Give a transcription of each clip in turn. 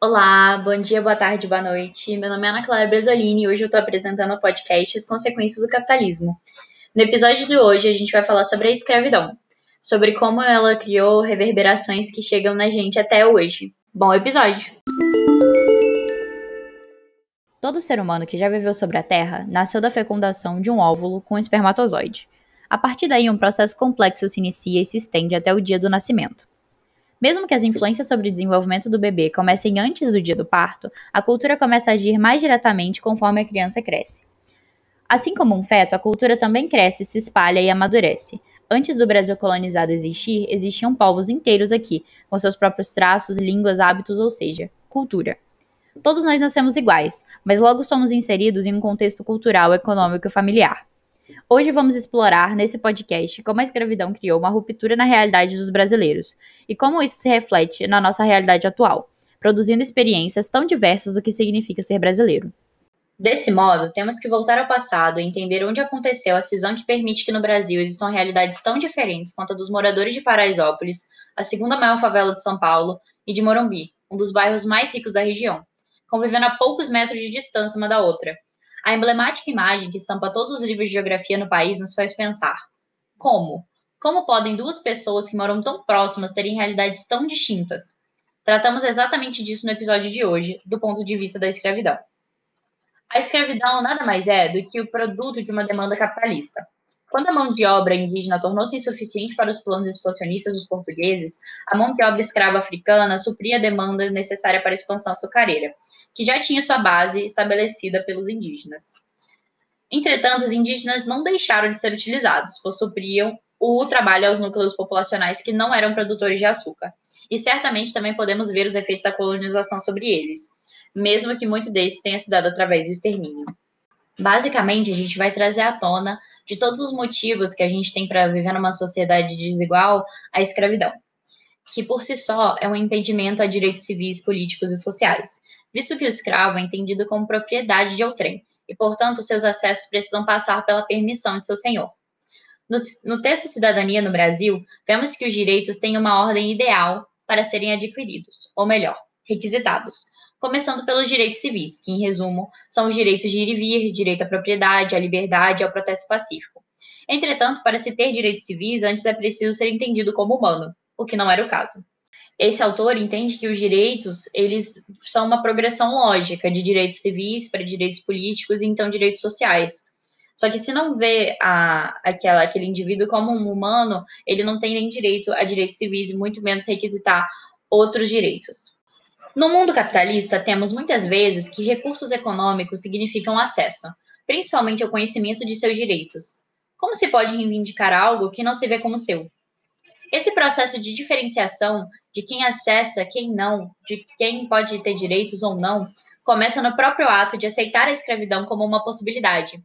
Olá, bom dia, boa tarde, boa noite. Meu nome é Ana Clara Bresolini e hoje eu estou apresentando o podcast As Consequências do Capitalismo. No episódio de hoje a gente vai falar sobre a escravidão, sobre como ela criou reverberações que chegam na gente até hoje. Bom episódio! Todo ser humano que já viveu sobre a Terra nasceu da fecundação de um óvulo com um espermatozoide. A partir daí, um processo complexo se inicia e se estende até o dia do nascimento. Mesmo que as influências sobre o desenvolvimento do bebê comecem antes do dia do parto, a cultura começa a agir mais diretamente conforme a criança cresce. Assim como um feto, a cultura também cresce, se espalha e amadurece. Antes do Brasil colonizado existir, existiam povos inteiros aqui, com seus próprios traços, línguas, hábitos, ou seja, cultura. Todos nós nascemos iguais, mas logo somos inseridos em um contexto cultural, econômico e familiar. Hoje vamos explorar nesse podcast como a escravidão criou uma ruptura na realidade dos brasileiros e como isso se reflete na nossa realidade atual, produzindo experiências tão diversas do que significa ser brasileiro. Desse modo, temos que voltar ao passado e entender onde aconteceu a cisão que permite que no Brasil existam realidades tão diferentes quanto a dos moradores de Paraisópolis, a segunda maior favela de São Paulo, e de Morumbi, um dos bairros mais ricos da região convivendo a poucos metros de distância uma da outra. A emblemática imagem que estampa todos os livros de geografia no país nos faz pensar: como? Como podem duas pessoas que moram tão próximas terem realidades tão distintas? Tratamos exatamente disso no episódio de hoje, do ponto de vista da escravidão. A escravidão nada mais é do que o produto de uma demanda capitalista. Quando a mão de obra indígena tornou-se insuficiente para os planos expansionistas dos portugueses, a mão de obra escrava africana supria a demanda necessária para a expansão açucareira, que já tinha sua base estabelecida pelos indígenas. Entretanto, os indígenas não deixaram de ser utilizados, pois supriam o trabalho aos núcleos populacionais que não eram produtores de açúcar. E certamente também podemos ver os efeitos da colonização sobre eles, mesmo que muito deles tenha se dado através do extermínio. Basicamente, a gente vai trazer à tona de todos os motivos que a gente tem para viver numa sociedade desigual a escravidão, que por si só é um impedimento a direitos civis, políticos e sociais, visto que o escravo é entendido como propriedade de outrem e, portanto, seus acessos precisam passar pela permissão de seu senhor. No, no texto Cidadania no Brasil, vemos que os direitos têm uma ordem ideal para serem adquiridos, ou melhor, requisitados começando pelos direitos civis, que, em resumo, são os direitos de ir e vir, direito à propriedade, à liberdade e ao protesto pacífico. Entretanto, para se ter direitos civis, antes é preciso ser entendido como humano, o que não era o caso. Esse autor entende que os direitos, eles são uma progressão lógica de direitos civis para direitos políticos e então direitos sociais. Só que se não vê a, aquela, aquele indivíduo como um humano, ele não tem nem direito a direitos civis e muito menos requisitar outros direitos. No mundo capitalista, temos muitas vezes que recursos econômicos significam acesso, principalmente ao conhecimento de seus direitos. Como se pode reivindicar algo que não se vê como seu? Esse processo de diferenciação de quem acessa, quem não, de quem pode ter direitos ou não, começa no próprio ato de aceitar a escravidão como uma possibilidade.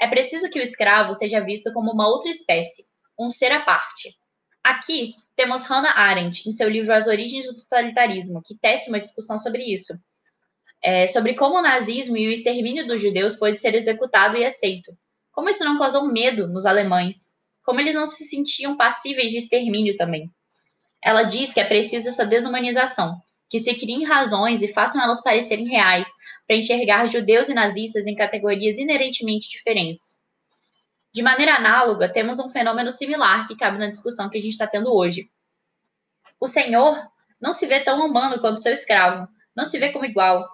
É preciso que o escravo seja visto como uma outra espécie, um ser à parte. Aqui, temos Hannah Arendt, em seu livro As Origens do Totalitarismo, que tece uma discussão sobre isso. É, sobre como o nazismo e o extermínio dos judeus pode ser executado e aceito. Como isso não causou medo nos alemães. Como eles não se sentiam passíveis de extermínio também. Ela diz que é preciso essa desumanização, que se criem razões e façam elas parecerem reais, para enxergar judeus e nazistas em categorias inerentemente diferentes. De maneira análoga, temos um fenômeno similar que cabe na discussão que a gente está tendo hoje. O senhor não se vê tão humano quanto seu escravo, não se vê como igual.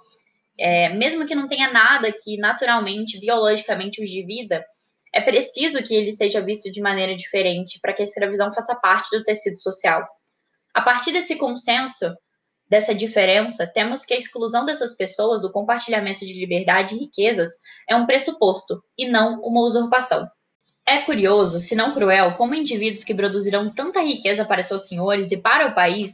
É, mesmo que não tenha nada que naturalmente, biologicamente os divida, é preciso que ele seja visto de maneira diferente para que a escravidão faça parte do tecido social. A partir desse consenso, dessa diferença, temos que a exclusão dessas pessoas do compartilhamento de liberdade e riquezas é um pressuposto e não uma usurpação. É curioso, se não cruel, como indivíduos que produzirão tanta riqueza para seus senhores e para o país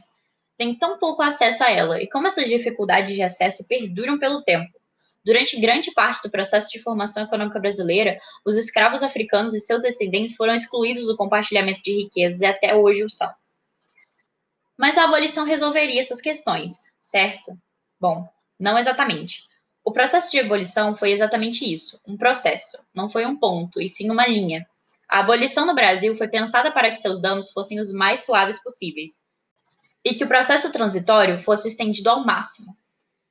têm tão pouco acesso a ela, e como essas dificuldades de acesso perduram pelo tempo. Durante grande parte do processo de formação econômica brasileira, os escravos africanos e seus descendentes foram excluídos do compartilhamento de riquezas e até hoje o são. Mas a abolição resolveria essas questões, certo? Bom, não exatamente. O processo de abolição foi exatamente isso, um processo, não foi um ponto, e sim uma linha. A abolição no Brasil foi pensada para que seus danos fossem os mais suaves possíveis e que o processo transitório fosse estendido ao máximo.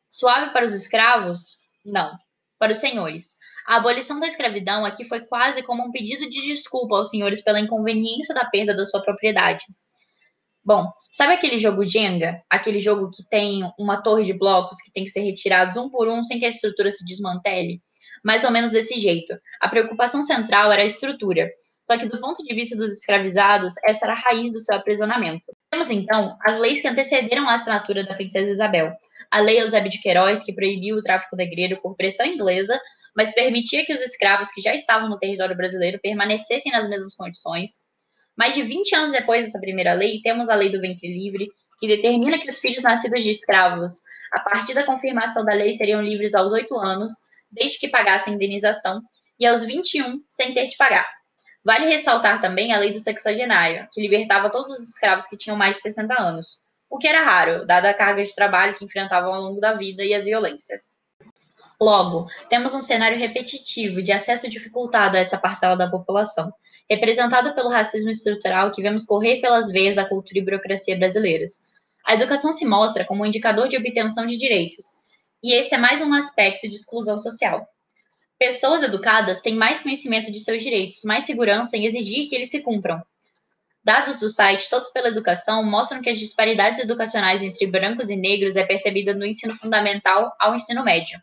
Suave para os escravos? Não, para os senhores. A abolição da escravidão aqui foi quase como um pedido de desculpa aos senhores pela inconveniência da perda da sua propriedade. Bom, sabe aquele jogo Jenga? Aquele jogo que tem uma torre de blocos que tem que ser retirados um por um sem que a estrutura se desmantele? Mais ou menos desse jeito. A preocupação central era a estrutura. Só que, do ponto de vista dos escravizados, essa era a raiz do seu aprisionamento. Temos, então, as leis que antecederam a assinatura da princesa Isabel. A Lei Eusébio de Queiroz, que proibiu o tráfico negreiro por pressão inglesa, mas permitia que os escravos que já estavam no território brasileiro permanecessem nas mesmas condições. Mais de 20 anos depois dessa primeira lei, temos a Lei do Ventre Livre, que determina que os filhos nascidos de escravos, a partir da confirmação da lei, seriam livres aos 8 anos, desde que pagassem indenização, e aos 21, sem ter de pagar. Vale ressaltar também a lei do sexagenário, que libertava todos os escravos que tinham mais de 60 anos, o que era raro, dada a carga de trabalho que enfrentavam ao longo da vida e as violências. Logo, temos um cenário repetitivo de acesso dificultado a essa parcela da população, representado pelo racismo estrutural que vemos correr pelas veias da cultura e burocracia brasileiras. A educação se mostra como um indicador de obtenção de direitos, e esse é mais um aspecto de exclusão social. Pessoas educadas têm mais conhecimento de seus direitos, mais segurança em exigir que eles se cumpram. Dados do site Todos pela Educação mostram que as disparidades educacionais entre brancos e negros é percebida no ensino fundamental ao ensino médio.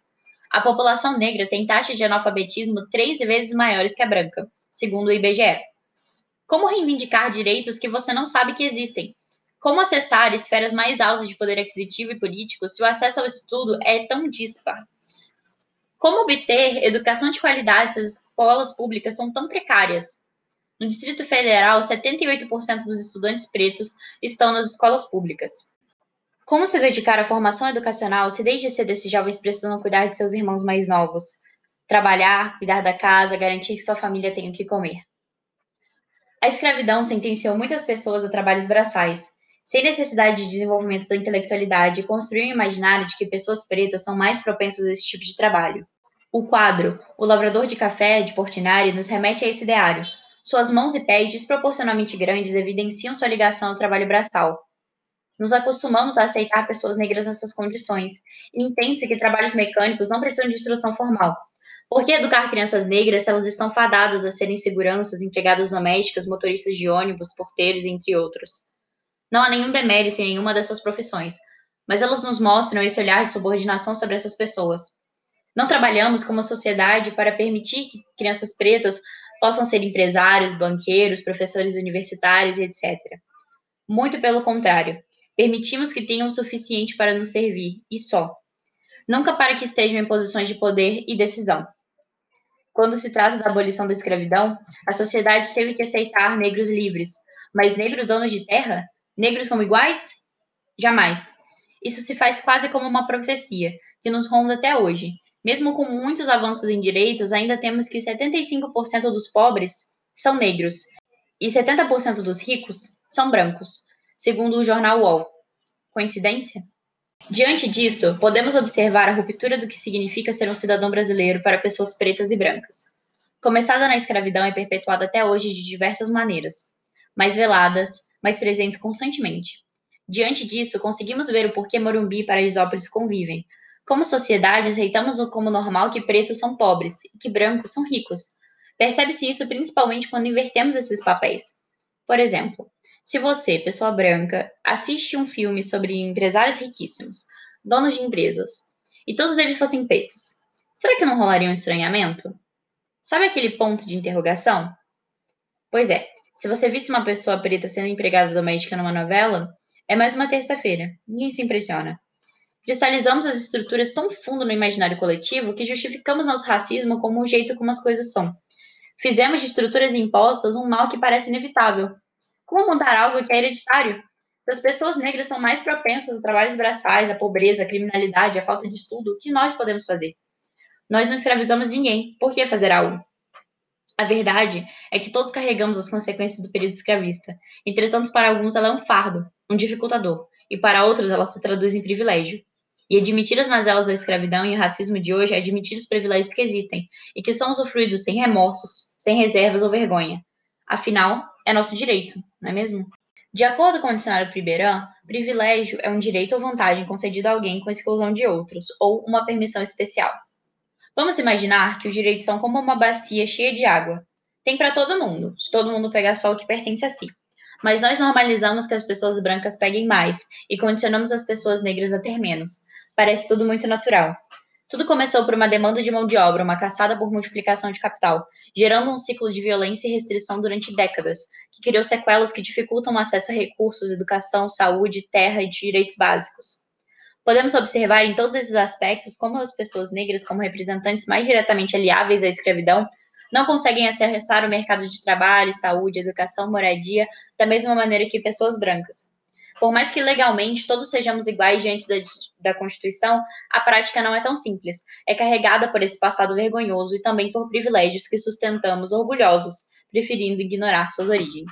A população negra tem taxas de analfabetismo três vezes maiores que a branca, segundo o IBGE. Como reivindicar direitos que você não sabe que existem? Como acessar esferas mais altas de poder aquisitivo e político se o acesso ao estudo é tão dispar? Como obter educação de qualidade se as escolas públicas são tão precárias? No Distrito Federal, 78% dos estudantes pretos estão nas escolas públicas. Como se dedicar à formação educacional se desde cedo esses jovens precisam cuidar de seus irmãos mais novos? Trabalhar, cuidar da casa, garantir que sua família tenha o que comer. A escravidão sentenciou muitas pessoas a trabalhos braçais, sem necessidade de desenvolvimento da intelectualidade, construiu um imaginário de que pessoas pretas são mais propensas a esse tipo de trabalho. O quadro O Lavrador de Café, de Portinari, nos remete a esse ideário. Suas mãos e pés desproporcionalmente grandes evidenciam sua ligação ao trabalho braçal, nos acostumamos a aceitar pessoas negras nessas condições, e entende-se que trabalhos mecânicos não precisam de instrução formal. Por que educar crianças negras se elas estão fadadas a serem seguranças, empregadas domésticas, motoristas de ônibus, porteiros, entre outros? Não há nenhum demérito em nenhuma dessas profissões, mas elas nos mostram esse olhar de subordinação sobre essas pessoas. Não trabalhamos como sociedade para permitir que crianças pretas possam ser empresários, banqueiros, professores universitários e etc. Muito pelo contrário, Permitimos que tenham o suficiente para nos servir, e só. Nunca para que estejam em posições de poder e decisão. Quando se trata da abolição da escravidão, a sociedade teve que aceitar negros livres, mas negros donos de terra? Negros como iguais? Jamais. Isso se faz quase como uma profecia, que nos ronda até hoje. Mesmo com muitos avanços em direitos, ainda temos que 75% dos pobres são negros e 70% dos ricos são brancos segundo o jornal UOL. Coincidência? Diante disso, podemos observar a ruptura do que significa ser um cidadão brasileiro para pessoas pretas e brancas. Começada na escravidão e perpetuada até hoje de diversas maneiras, mais veladas, mais presentes constantemente. Diante disso, conseguimos ver o porquê Morumbi e Paraisópolis convivem. Como sociedade, aceitamos como normal que pretos são pobres e que brancos são ricos. Percebe-se isso principalmente quando invertemos esses papéis. Por exemplo, se você, pessoa branca, assiste um filme sobre empresários riquíssimos, donos de empresas, e todos eles fossem pretos, será que não rolaria um estranhamento? Sabe aquele ponto de interrogação? Pois é, se você visse uma pessoa preta sendo empregada doméstica numa novela, é mais uma terça-feira. Ninguém se impressiona. Cristalizamos as estruturas tão fundo no imaginário coletivo que justificamos nosso racismo como o jeito como as coisas são. Fizemos de estruturas impostas um mal que parece inevitável, como mudar algo que é hereditário? Se as pessoas negras são mais propensas a trabalhos braçais, à pobreza, à criminalidade, à falta de estudo, o que nós podemos fazer? Nós não escravizamos ninguém. Por que fazer algo? A verdade é que todos carregamos as consequências do período escravista. Entretanto, para alguns ela é um fardo, um dificultador, e para outros ela se traduz em privilégio. E admitir as mazelas da escravidão e o racismo de hoje é admitir os privilégios que existem e que são usufruídos sem remorsos, sem reservas ou vergonha. Afinal, é nosso direito, não é mesmo? De acordo com o dicionário Priberan, privilégio é um direito ou vantagem concedido a alguém com exclusão de outros, ou uma permissão especial. Vamos imaginar que os direitos são como uma bacia cheia de água. Tem para todo mundo, se todo mundo pegar só o que pertence a si. Mas nós normalizamos que as pessoas brancas peguem mais e condicionamos as pessoas negras a ter menos. Parece tudo muito natural. Tudo começou por uma demanda de mão de obra, uma caçada por multiplicação de capital, gerando um ciclo de violência e restrição durante décadas, que criou sequelas que dificultam o acesso a recursos, educação, saúde, terra e direitos básicos. Podemos observar em todos esses aspectos como as pessoas negras, como representantes mais diretamente aliáveis à escravidão, não conseguem acessar o mercado de trabalho, saúde, educação, moradia, da mesma maneira que pessoas brancas. Por mais que legalmente todos sejamos iguais diante da, da Constituição, a prática não é tão simples. É carregada por esse passado vergonhoso e também por privilégios que sustentamos orgulhosos, preferindo ignorar suas origens.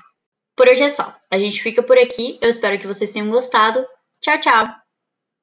Por hoje é só. A gente fica por aqui. Eu espero que vocês tenham gostado. Tchau, tchau!